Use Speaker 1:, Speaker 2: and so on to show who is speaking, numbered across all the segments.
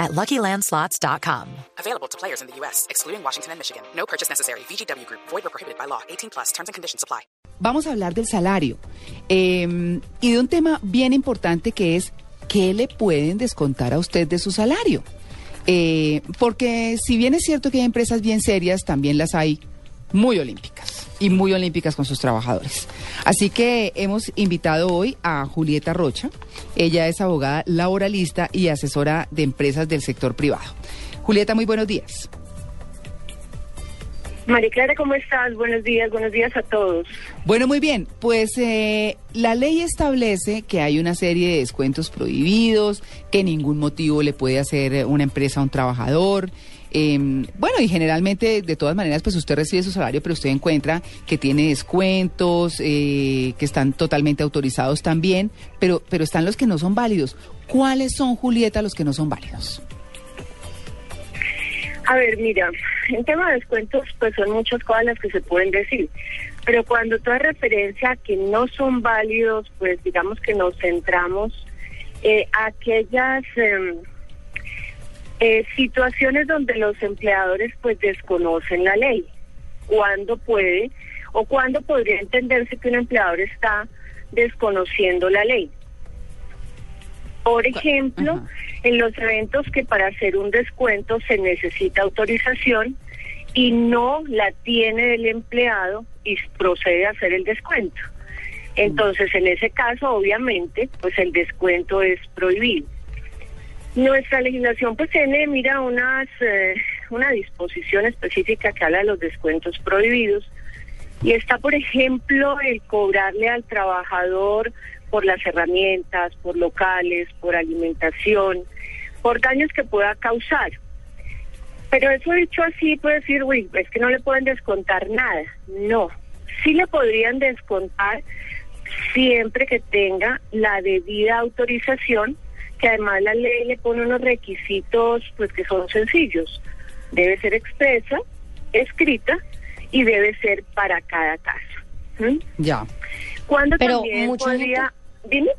Speaker 1: at LuckyLandSlots.com.
Speaker 2: Available to players in the U.S., excluding Washington and Michigan. No purchase necessary. VGW Group. Void or prohibited by law. 18 plus. Terms and conditions apply.
Speaker 3: Vamos a hablar del salario eh, y de un tema bien importante que es ¿qué le pueden descontar a usted de su salario? Eh, porque si bien es cierto que hay empresas bien serias, también las hay muy olímpicas y muy olímpicas con sus trabajadores. Así que hemos invitado hoy a Julieta Rocha. Ella es abogada laboralista y asesora de empresas del sector privado. Julieta, muy buenos días.
Speaker 4: María Clara, ¿cómo estás? Buenos días, buenos días a todos.
Speaker 3: Bueno, muy bien. Pues eh, la ley establece que hay una serie de descuentos prohibidos, que ningún motivo le puede hacer una empresa a un trabajador. Eh, bueno, y generalmente, de todas maneras, pues usted recibe su salario, pero usted encuentra que tiene descuentos, eh, que están totalmente autorizados también, pero, pero están los que no son válidos. ¿Cuáles son, Julieta, los que no son válidos?
Speaker 4: A ver, mira, en tema de descuentos, pues son muchas cosas las que se pueden decir. Pero cuando tú haces referencia a que no son válidos, pues digamos que nos centramos eh, aquellas em, eh, situaciones donde los empleadores pues desconocen la ley. Cuándo puede o cuándo podría entenderse que un empleador está desconociendo la ley. Por ejemplo, en los eventos que para hacer un descuento se necesita autorización y no la tiene el empleado y procede a hacer el descuento. Entonces, en ese caso, obviamente, pues el descuento es prohibido. Nuestra legislación pues tiene, mira, unas, eh, una disposición específica que habla de los descuentos prohibidos y está, por ejemplo, el cobrarle al trabajador por las herramientas, por locales, por alimentación, por daños que pueda causar. Pero eso dicho así puede decir, uy, es que no le pueden descontar nada. No, sí le podrían descontar siempre que tenga la debida autorización, que además la ley le pone unos requisitos pues que son sencillos. Debe ser expresa, escrita y debe ser para cada caso. ¿Mm?
Speaker 3: Ya.
Speaker 4: ¿Cuándo
Speaker 5: Pero
Speaker 4: también
Speaker 5: mucha
Speaker 4: podría... Dime.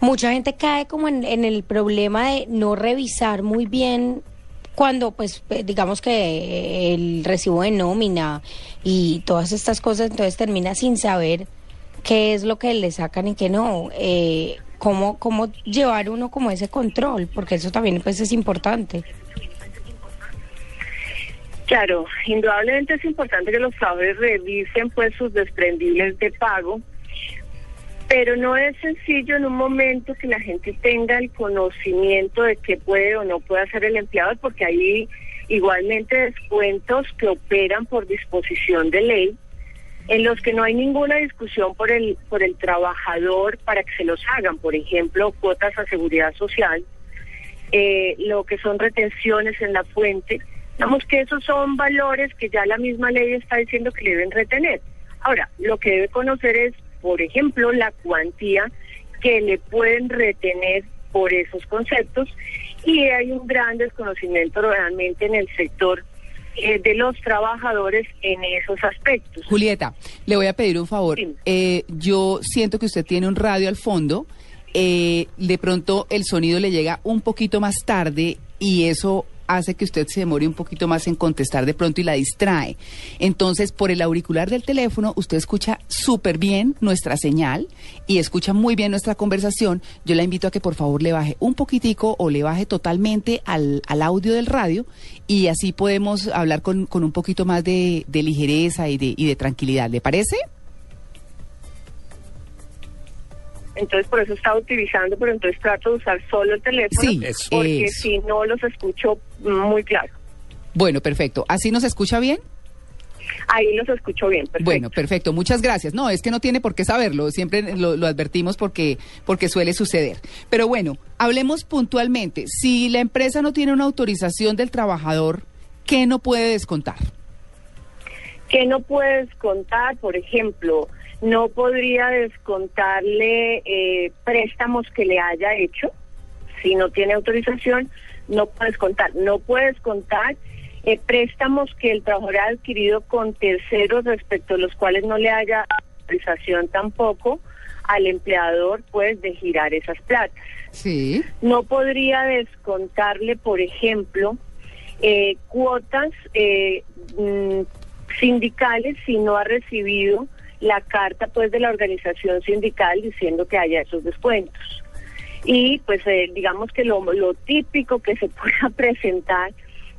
Speaker 5: Mucha gente cae como en, en el problema de no revisar muy bien cuando, pues, eh, digamos que el recibo de nómina y todas estas cosas, entonces termina sin saber qué es lo que le sacan y qué no. Eh, cómo, cómo llevar uno como ese control, porque eso también pues es importante.
Speaker 4: Claro, indudablemente es importante que los trabajadores revisen pues sus desprendibles de pago, pero no es sencillo en un momento que la gente tenga el conocimiento de qué puede o no puede hacer el empleador, porque hay igualmente descuentos que operan por disposición de ley, en los que no hay ninguna discusión por el, por el trabajador para que se los hagan, por ejemplo, cuotas a seguridad social, eh, lo que son retenciones en la fuente, digamos que esos son valores que ya la misma ley está diciendo que deben retener. Ahora, lo que debe conocer es, por ejemplo, la cuantía que le pueden retener por esos conceptos. Y hay un gran desconocimiento realmente en el sector eh, de los trabajadores en esos aspectos.
Speaker 3: Julieta, le voy a pedir un favor.
Speaker 4: Sí.
Speaker 3: Eh, yo siento que usted tiene un radio al fondo. eh, de pronto el sonido le llega un poquito más tarde y eso hace que usted se demore un poquito más en contestar de pronto y la distrae. Entonces, por el auricular del teléfono, usted escucha súper bien nuestra señal y escucha muy bien nuestra conversación. Yo la invito a que por favor le baje un poquitico o le baje totalmente al, al audio del radio y así podemos hablar con, con un poquito más de, de ligereza y de, y de tranquilidad. ¿Le parece?
Speaker 4: Entonces por eso estaba utilizando, pero entonces trato de usar solo el teléfono
Speaker 3: Sí,
Speaker 4: porque
Speaker 3: eso.
Speaker 4: si no los escucho muy claro.
Speaker 3: Bueno, perfecto. ¿Así nos escucha bien?
Speaker 4: Ahí los escucho bien. Perfecto.
Speaker 3: Bueno, perfecto. Muchas gracias. No, es que no tiene por qué saberlo. Siempre lo, lo advertimos porque, porque suele suceder. Pero bueno, hablemos puntualmente. Si la empresa no tiene una autorización del trabajador, ¿qué no puede descontar?
Speaker 4: ¿Qué no puedes contar? Por ejemplo, no podría descontarle eh, préstamos que le haya hecho. Si no tiene autorización, no puedes contar. No puedes contar eh, préstamos que el trabajador ha adquirido con terceros respecto a los cuales no le haya autorización tampoco al empleador pues de girar esas platas.
Speaker 3: Sí.
Speaker 4: No podría descontarle, por ejemplo, eh, cuotas eh, mm, sindicales si no ha recibido la carta pues de la organización sindical diciendo que haya esos descuentos. Y pues eh, digamos que lo, lo típico que se pueda presentar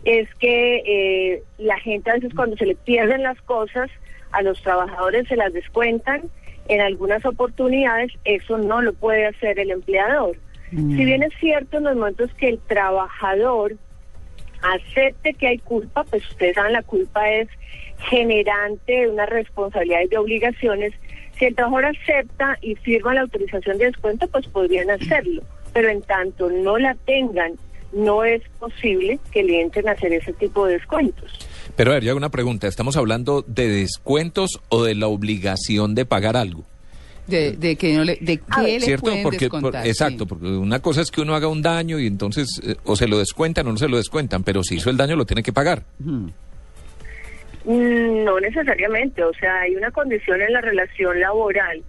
Speaker 4: es que eh, la gente a veces cuando se le pierden las cosas, a los trabajadores se las descuentan. En algunas oportunidades eso no lo puede hacer el empleador. Si bien es cierto en los momentos que el trabajador acepte que hay culpa, pues ustedes saben la culpa es generante de una responsabilidad y de obligaciones. Si el trabajador acepta y firma la autorización de descuento, pues podrían hacerlo. Pero en tanto no la tengan, no es posible que le entren a hacer ese tipo de descuentos.
Speaker 6: Pero a ver, yo hago una pregunta. ¿Estamos hablando de descuentos o de la obligación de pagar algo?
Speaker 3: De, de que no le, de qué le
Speaker 6: ¿Cierto?
Speaker 3: pueden
Speaker 6: Porque, por- exacto,
Speaker 3: sí.
Speaker 6: porque una cosa es que uno haga un daño y entonces eh, o se lo descuentan o no se lo descuentan, pero si hizo el daño lo tiene que pagar.
Speaker 4: Mm, No necesariamente, o sea, hay una condición en la relación laboral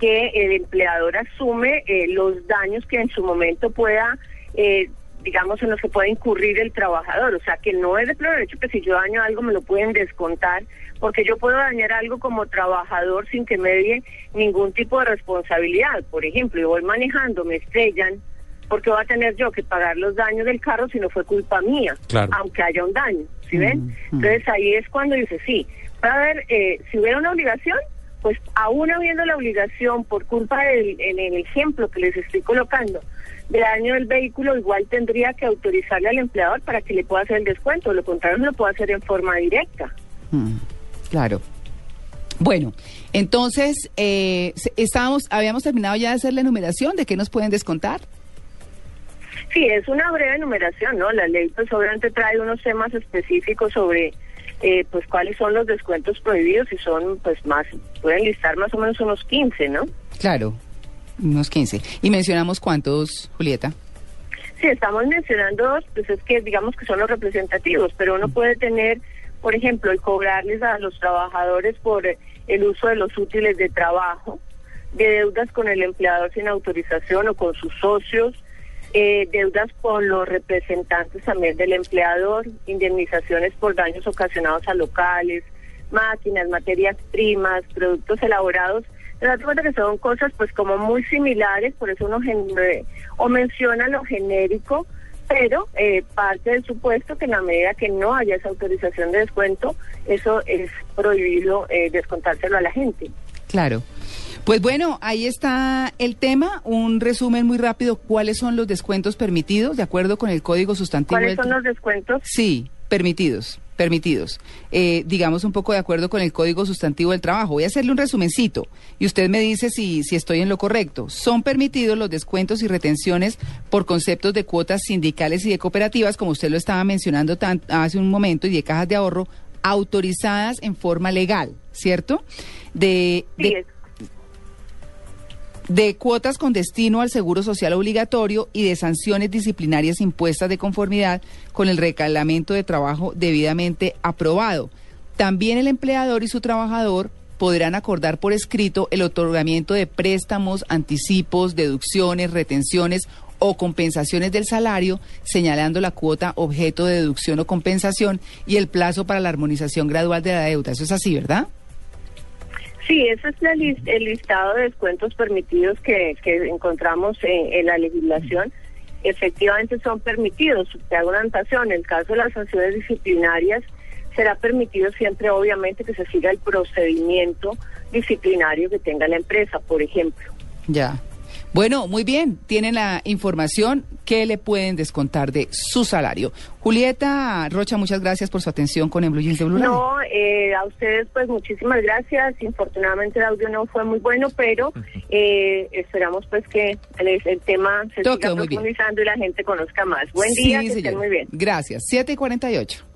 Speaker 4: que el empleador asume eh, los daños que en su momento pueda, eh, digamos, en los que pueda incurrir el trabajador. O sea, que no es de pleno derecho que si yo daño algo me lo pueden descontar, porque yo puedo dañar algo como trabajador sin que me dé ningún tipo de responsabilidad. Por ejemplo, yo voy manejando, me estrellan, porque voy a tener yo que pagar los daños del carro si no fue culpa mía,
Speaker 6: Claro.
Speaker 4: aunque haya un daño, ¿sí ven?
Speaker 3: Mm.
Speaker 4: Entonces ahí es cuando dice, sí, va a haber, eh, si hubiera una obligación, pues aún habiendo la obligación por culpa del, en el ejemplo que les estoy colocando, del daño del vehículo, igual tendría que autorizarle al empleador para que le pueda hacer el descuento, lo contrario no lo puede hacer en forma directa.
Speaker 3: Mm, Claro. Bueno, entonces, eh, estábamos, habíamos terminado ya de hacer la enumeración de qué nos pueden descontar.
Speaker 4: Sí, es una breve enumeración, ¿no? La ley pues obviamente trae unos temas específicos sobre eh, pues cuáles son los descuentos prohibidos y son pues más, pueden listar más o menos unos 15, ¿no?
Speaker 3: Claro, unos 15. ¿Y mencionamos cuántos, Julieta?
Speaker 4: Sí, estamos mencionando dos, pues es que digamos que son los representativos, pero uno puede tener, por ejemplo, el cobrarles a los trabajadores por el uso de los útiles de trabajo, de deudas con el empleador sin autorización o con sus socios, eh, deudas con los representantes también del empleador, indemnizaciones por daños ocasionados a locales, máquinas, materias primas, productos elaborados. Das cuenta que son cosas pues como muy similares, por eso uno o menciona lo genérico, pero eh, parte del supuesto que en la medida que no haya esa autorización de descuento, eso es prohibido eh, descontárselo a la gente.
Speaker 3: Claro. Pues bueno, ahí está el tema. Un resumen muy rápido. ¿Cuáles son los descuentos permitidos de acuerdo con el Código Sustantivo?
Speaker 4: ¿Cuáles
Speaker 3: del
Speaker 4: son los descuentos?
Speaker 3: Sí, permitidos, permitidos. Eh, digamos un poco de acuerdo con el Código Sustantivo del Trabajo. Voy a hacerle un resumencito y usted me dice si, si estoy en lo correcto. Son permitidos los descuentos y retenciones por conceptos de cuotas sindicales y de cooperativas, como usted lo estaba mencionando tan- hace un momento, y de cajas de ahorro autorizadas en forma legal, ¿cierto? De,
Speaker 4: Sí,
Speaker 3: de-
Speaker 4: es-
Speaker 3: de cuotas con destino al seguro social obligatorio y de sanciones disciplinarias impuestas de conformidad con el reglamento de trabajo debidamente aprobado. También el empleador y su trabajador podrán acordar por escrito el otorgamiento de préstamos, anticipos, deducciones, retenciones o compensaciones del salario, señalando la cuota objeto de deducción o compensación y el plazo para la armonización gradual de la deuda. Eso es así, ¿verdad?
Speaker 4: Sí, ese es la el listado de descuentos permitidos que, encontramos en, en la legislación. Efectivamente son permitidos. Te hago una anotación. En el caso de las sanciones disciplinarias, será permitido siempre, obviamente, que se siga el procedimiento disciplinario que tenga la empresa, por ejemplo.
Speaker 3: Ya. Bueno, muy bien. Tienen la información que le pueden descontar de su salario. Julieta Rocha, muchas gracias por su atención con el Blue Jeans de Blue Radio.
Speaker 4: No, eh, a ustedes pues muchísimas gracias. Infortunadamente el audio no fue muy bueno, pero eh, esperamos pues que el, el tema se
Speaker 3: Todo
Speaker 4: siga profundizando y la gente conozca más. Buen día,
Speaker 3: Sí,
Speaker 4: que estén muy bien.
Speaker 3: Gracias. 7 y 48.